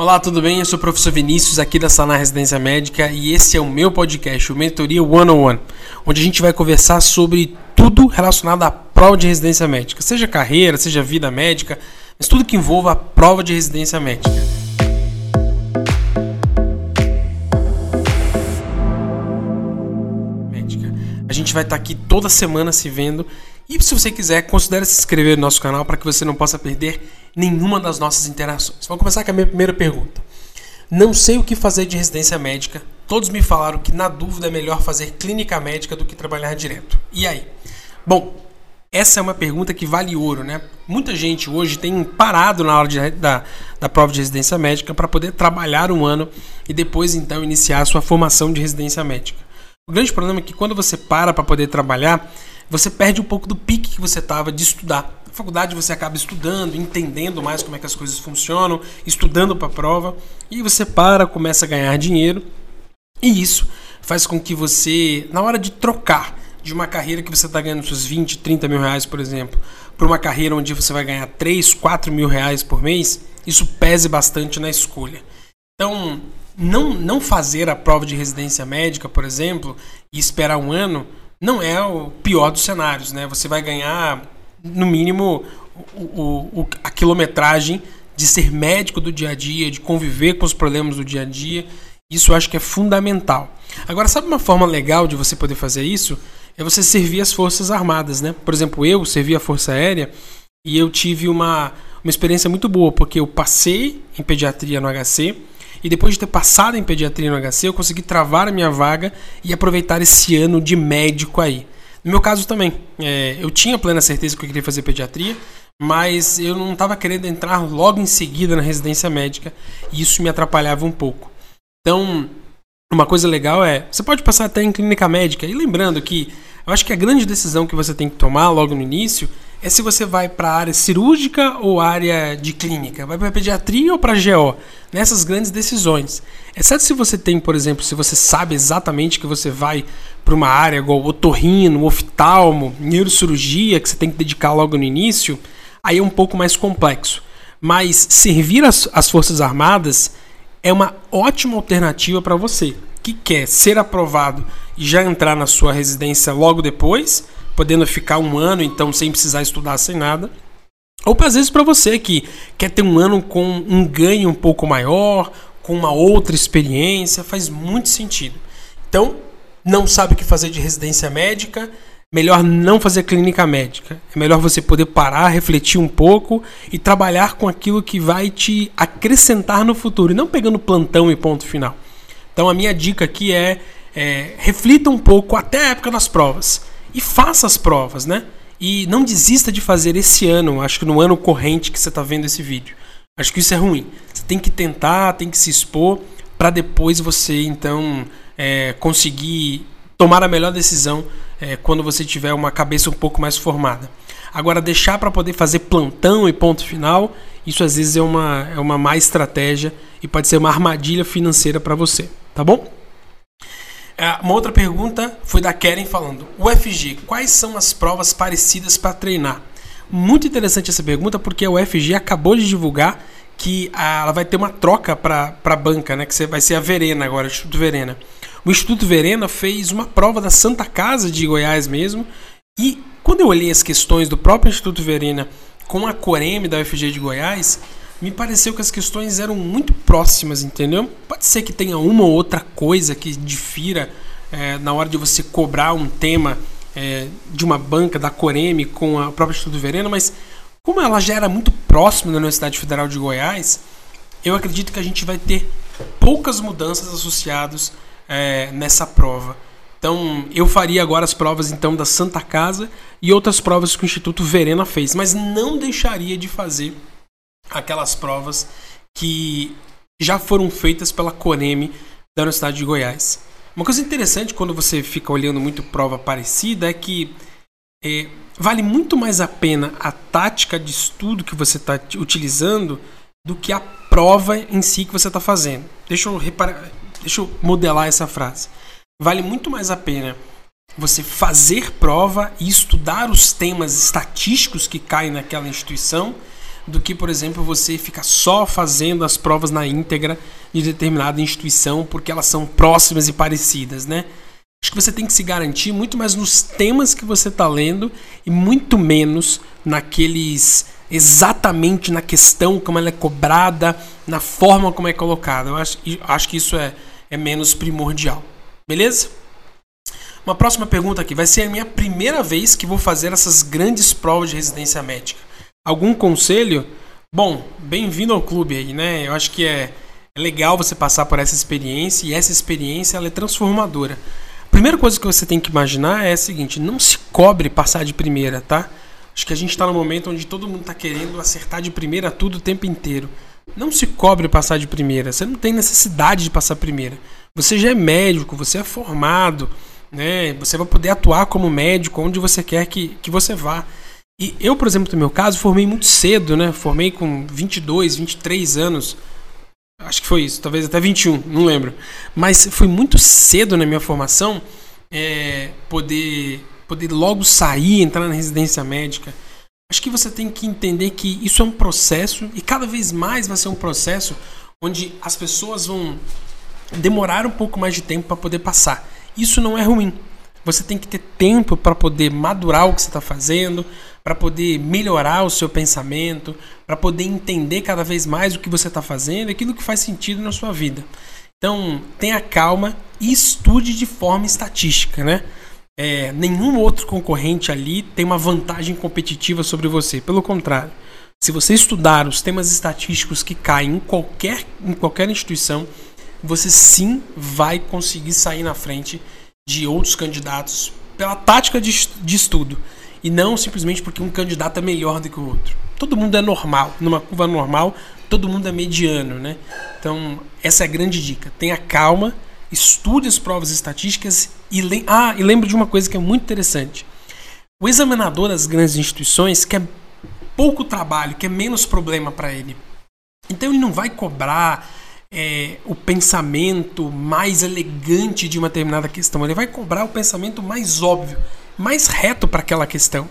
Olá, tudo bem? Eu sou o professor Vinícius aqui da Sanar Residência Médica e esse é o meu podcast, o Mentoria One on One, onde a gente vai conversar sobre tudo relacionado à prova de residência médica, seja carreira, seja vida médica, mas tudo que envolva a prova de residência. Médica. A gente vai estar aqui toda semana se vendo e se você quiser, considere se inscrever no nosso canal para que você não possa perder nenhuma das nossas interações. Vamos começar com a minha primeira pergunta. Não sei o que fazer de residência médica. Todos me falaram que na dúvida é melhor fazer clínica médica do que trabalhar direto. E aí? Bom, essa é uma pergunta que vale ouro, né? Muita gente hoje tem parado na hora de, da, da prova de residência médica para poder trabalhar um ano e depois então iniciar a sua formação de residência médica. O grande problema é que quando você para para poder trabalhar, você perde um pouco do pique que você estava de estudar. Na faculdade você acaba estudando, entendendo mais como é que as coisas funcionam, estudando para a prova, e você para, começa a ganhar dinheiro, e isso faz com que você, na hora de trocar de uma carreira que você está ganhando seus 20, 30 mil reais, por exemplo, para uma carreira onde você vai ganhar 3, 4 mil reais por mês, isso pese bastante na escolha. Então, não, não fazer a prova de residência médica, por exemplo, e esperar um ano, não é o pior dos cenários, né? Você vai ganhar, no mínimo, o, o, a quilometragem de ser médico do dia a dia, de conviver com os problemas do dia a dia. Isso eu acho que é fundamental. Agora, sabe uma forma legal de você poder fazer isso? É você servir as Forças Armadas, né? Por exemplo, eu servi a Força Aérea e eu tive uma, uma experiência muito boa, porque eu passei em pediatria no HC, e depois de ter passado em pediatria no HC, eu consegui travar a minha vaga e aproveitar esse ano de médico aí. No meu caso também, é, eu tinha plena certeza que eu queria fazer pediatria, mas eu não estava querendo entrar logo em seguida na residência médica e isso me atrapalhava um pouco. Então, uma coisa legal é, você pode passar até em clínica médica, e lembrando que eu acho que a grande decisão que você tem que tomar logo no início é se você vai para a área cirúrgica ou área de clínica, vai para pediatria ou para GO, nessas grandes decisões. Exceto se você tem, por exemplo, se você sabe exatamente que você vai para uma área igual otorrino, oftalmo, neurocirurgia, que você tem que dedicar logo no início, aí é um pouco mais complexo. Mas servir as, as Forças Armadas é uma ótima alternativa para você que quer ser aprovado e já entrar na sua residência logo depois podendo ficar um ano então sem precisar estudar sem nada. Ou às vezes para você que quer ter um ano com um ganho um pouco maior, com uma outra experiência, faz muito sentido. Então, não sabe o que fazer de residência médica, melhor não fazer clínica médica. É melhor você poder parar, refletir um pouco e trabalhar com aquilo que vai te acrescentar no futuro, e não pegando plantão e ponto final. Então, a minha dica aqui é, é reflita um pouco até a época das provas e faça as provas, né? E não desista de fazer esse ano, acho que no ano corrente que você está vendo esse vídeo. Acho que isso é ruim. Você tem que tentar, tem que se expor para depois você então é, conseguir tomar a melhor decisão é, quando você tiver uma cabeça um pouco mais formada. Agora, deixar para poder fazer plantão e ponto final, isso às vezes é uma, é uma má estratégia e pode ser uma armadilha financeira para você, tá bom? É, uma outra pergunta foi da Keren falando: UFG, quais são as provas parecidas para treinar? Muito interessante essa pergunta porque a UFG acabou de divulgar que ela vai ter uma troca para a banca, né? Que vai ser a Verena agora, o Instituto Verena. O Instituto Verena fez uma prova da Santa Casa de Goiás mesmo. E quando eu olhei as questões do próprio Instituto Verena com a Coreme da UFG de Goiás, me pareceu que as questões eram muito próximas, entendeu? Pode ser que tenha uma ou outra coisa que difira é, na hora de você cobrar um tema é, de uma banca da Coreme com a própria Instituto Verena, mas como ela já era muito próxima da Universidade Federal de Goiás, eu acredito que a gente vai ter poucas mudanças associadas é, nessa prova. Então, eu faria agora as provas então da Santa Casa e outras provas que o Instituto Verena fez, mas não deixaria de fazer aquelas provas que já foram feitas pela Coneme da Universidade de Goiás. Uma coisa interessante quando você fica olhando muito prova parecida é que é, vale muito mais a pena a tática de estudo que você está utilizando do que a prova em si que você está fazendo. Deixa eu, reparar, deixa eu modelar essa frase. Vale muito mais a pena você fazer prova e estudar os temas estatísticos que caem naquela instituição do que, por exemplo, você ficar só fazendo as provas na íntegra de determinada instituição porque elas são próximas e parecidas, né? Acho que você tem que se garantir muito mais nos temas que você está lendo e muito menos naqueles exatamente na questão como ela é cobrada, na forma como é colocada. Eu acho, acho que isso é, é menos primordial. Beleza? Uma próxima pergunta aqui. Vai ser a minha primeira vez que vou fazer essas grandes provas de residência médica. Algum conselho? Bom, bem-vindo ao clube aí, né? Eu acho que é, é legal você passar por essa experiência e essa experiência ela é transformadora. A primeira coisa que você tem que imaginar é a seguinte: não se cobre passar de primeira, tá? Acho que a gente está no momento onde todo mundo está querendo acertar de primeira tudo o tempo inteiro. Não se cobre passar de primeira. Você não tem necessidade de passar primeira. Você já é médico, você é formado, né? Você vai poder atuar como médico onde você quer que, que você vá. E eu, por exemplo, no meu caso, formei muito cedo, né? Formei com 22, 23 anos. Acho que foi isso, talvez até 21, não lembro. Mas foi muito cedo na minha formação é, poder, poder logo sair, entrar na residência médica. Acho que você tem que entender que isso é um processo e cada vez mais vai ser um processo onde as pessoas vão demorar um pouco mais de tempo para poder passar. Isso não é ruim. Você tem que ter tempo para poder madurar o que você está fazendo, para poder melhorar o seu pensamento, para poder entender cada vez mais o que você está fazendo, aquilo que faz sentido na sua vida. Então, tenha calma e estude de forma estatística, né? É, nenhum outro concorrente ali tem uma vantagem competitiva sobre você. Pelo contrário, se você estudar os temas estatísticos que caem em qualquer, em qualquer instituição, você sim vai conseguir sair na frente de outros candidatos pela tática de, de estudo e não simplesmente porque um candidato é melhor do que o outro. Todo mundo é normal, numa curva normal, todo mundo é mediano, né? Então, essa é a grande dica. Tenha calma, estude as provas estatísticas e, le ah, e lembre de uma coisa que é muito interessante. O examinador das grandes instituições quer pouco trabalho, quer menos problema para ele. Então ele não vai cobrar é, o pensamento mais elegante de uma determinada questão, ele vai cobrar o pensamento mais óbvio, mais reto para aquela questão.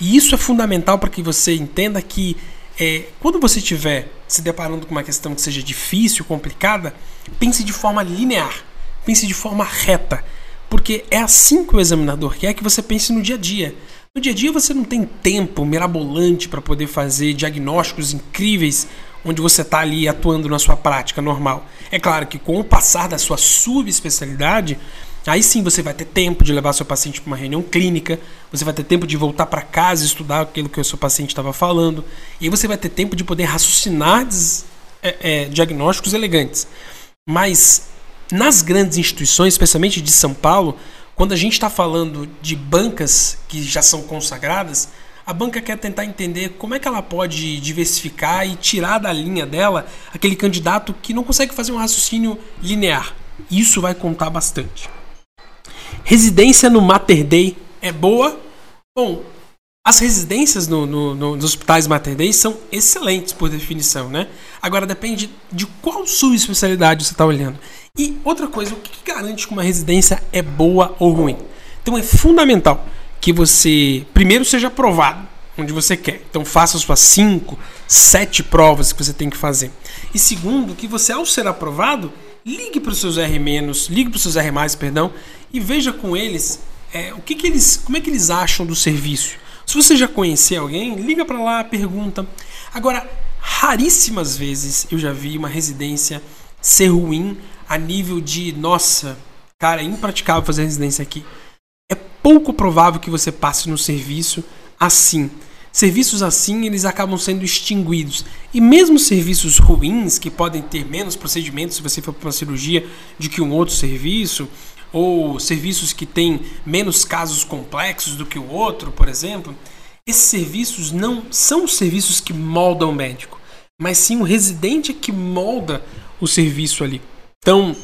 E isso é fundamental para que você entenda que é, quando você estiver se deparando com uma questão que seja difícil, complicada, pense de forma linear, pense de forma reta, porque é assim que o examinador quer que você pense no dia a dia. No dia a dia você não tem tempo mirabolante para poder fazer diagnósticos incríveis onde você está ali atuando na sua prática normal. É claro que com o passar da sua subespecialidade, aí sim você vai ter tempo de levar seu paciente para uma reunião clínica, você vai ter tempo de voltar para casa e estudar aquilo que o seu paciente estava falando, e aí você vai ter tempo de poder raciocinar é, é, diagnósticos elegantes. Mas nas grandes instituições, especialmente de São Paulo, quando a gente está falando de bancas que já são consagradas, a banca quer tentar entender como é que ela pode diversificar e tirar da linha dela aquele candidato que não consegue fazer um raciocínio linear. Isso vai contar bastante. Residência no Mater Dei é boa? Bom, as residências no, no, no, nos hospitais Mater Dei são excelentes por definição, né? Agora depende de qual subespecialidade você está olhando. E outra coisa, o que garante que uma residência é boa ou ruim? Então é fundamental que você primeiro seja aprovado onde você quer. Então faça suas 5, 7 provas que você tem que fazer. E segundo, que você ao ser aprovado, ligue para os seus R-, ligue para os seus R+, perdão, e veja com eles é, o que, que eles, como é que eles acham do serviço. Se você já conhecer alguém, liga para lá, pergunta. Agora, raríssimas vezes eu já vi uma residência ser ruim a nível de, nossa, cara, é impraticável fazer residência aqui pouco provável que você passe no serviço assim. Serviços assim, eles acabam sendo extinguidos. E mesmo serviços ruins, que podem ter menos procedimentos se você for para uma cirurgia de que um outro serviço, ou serviços que têm menos casos complexos do que o outro, por exemplo, esses serviços não são os serviços que moldam o médico, mas sim o residente que molda o serviço ali. Então,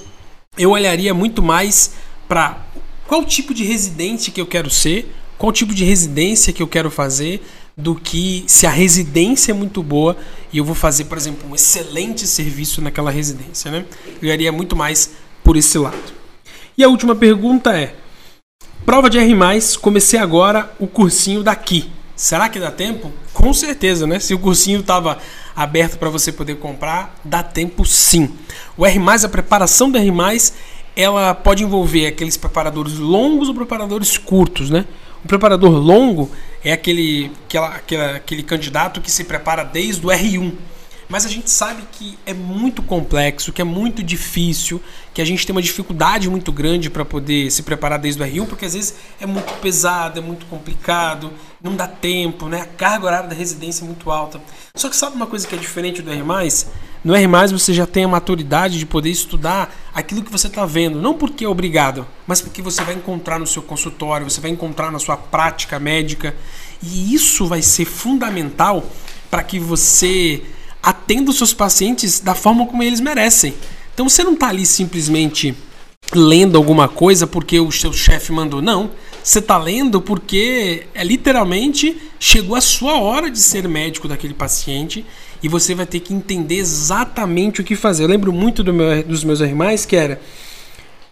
eu olharia muito mais para qual tipo de residente que eu quero ser, qual tipo de residência que eu quero fazer, do que se a residência é muito boa e eu vou fazer, por exemplo, um excelente serviço naquela residência, né? Eu iria muito mais por esse lado. E a última pergunta é: prova de R+, comecei agora o cursinho daqui. Será que dá tempo? Com certeza, né? Se o cursinho estava aberto para você poder comprar, dá tempo sim. O R+, a preparação do R+, ela pode envolver aqueles preparadores longos ou preparadores curtos, né? O preparador longo é aquele, aquela, aquele candidato que se prepara desde o R1. Mas a gente sabe que é muito complexo, que é muito difícil, que a gente tem uma dificuldade muito grande para poder se preparar desde o R1, porque às vezes é muito pesado, é muito complicado, não dá tempo, né? A carga horária da residência é muito alta. Só que sabe uma coisa que é diferente do R+, no R+, você já tem a maturidade de poder estudar aquilo que você está vendo. Não porque é obrigado, mas porque você vai encontrar no seu consultório, você vai encontrar na sua prática médica. E isso vai ser fundamental para que você atenda os seus pacientes da forma como eles merecem. Então você não está ali simplesmente lendo alguma coisa porque o seu chefe mandou. Não. Você está lendo porque é literalmente chegou a sua hora de ser médico daquele paciente e você vai ter que entender exatamente o que fazer. Eu lembro muito do meu, dos meus irmãos que era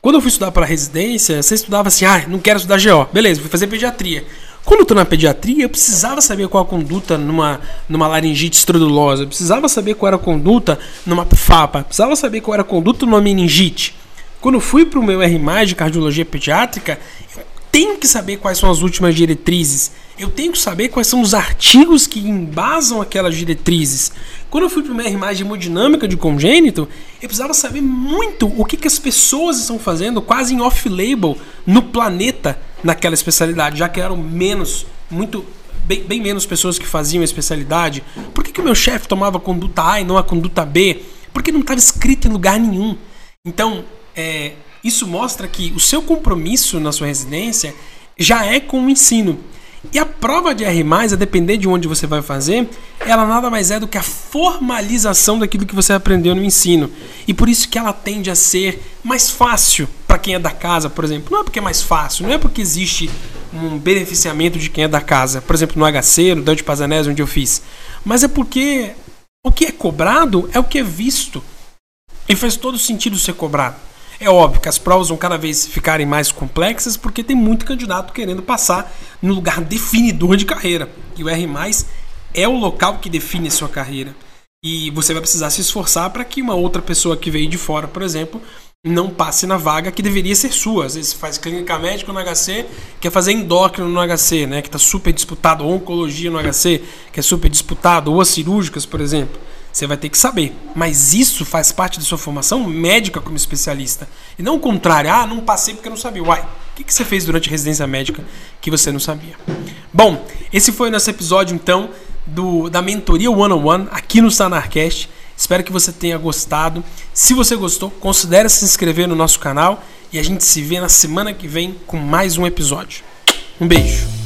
quando eu fui estudar para residência, você estudava assim, ah, não quero estudar GO. Beleza, fui fazer pediatria. Quando eu tô na pediatria, eu precisava saber qual a conduta numa, numa laringite estrudulosa, eu precisava saber qual era a conduta numa FAPA, eu precisava saber qual era a conduta numa meningite. Quando eu fui para o meu R+, de cardiologia pediátrica, eu tenho que saber quais são as últimas diretrizes. Eu tenho que saber quais são os artigos que embasam aquelas diretrizes. Quando eu fui para o meu R+, de hemodinâmica de congênito, eu precisava saber muito o que, que as pessoas estão fazendo quase em off-label no planeta naquela especialidade, já que eram menos, muito Bem, bem, menos pessoas que faziam a especialidade? Por que, que o meu chefe tomava a conduta A e não a conduta B? Porque não estava escrito em lugar nenhum. Então, é, isso mostra que o seu compromisso na sua residência já é com o ensino. E a prova de R+, a depender de onde você vai fazer, ela nada mais é do que a formalização daquilo que você aprendeu no ensino. E por isso que ela tende a ser mais fácil para quem é da casa, por exemplo. Não é porque é mais fácil, não é porque existe um beneficiamento de quem é da casa. Por exemplo, no HC, no Dante Pazanese, onde eu fiz. Mas é porque o que é cobrado é o que é visto. E faz todo sentido ser cobrado. É óbvio que as provas vão cada vez ficarem mais complexas porque tem muito candidato querendo passar no lugar definidor de carreira. E o R é o local que define a sua carreira. E você vai precisar se esforçar para que uma outra pessoa que veio de fora, por exemplo, não passe na vaga que deveria ser sua. Às vezes faz clínica médica no HC, quer fazer endócrino no HC, né, que está super disputado, ou oncologia no HC, que é super disputado, ou as cirúrgicas, por exemplo. Você vai ter que saber. Mas isso faz parte da sua formação médica como especialista. E não o contrário. Ah, não passei porque eu não sabia. Uai, o que, que você fez durante a residência médica que você não sabia? Bom, esse foi o nosso episódio, então, do, da mentoria One on One aqui no Sanarcast. Espero que você tenha gostado. Se você gostou, considere se inscrever no nosso canal e a gente se vê na semana que vem com mais um episódio. Um beijo.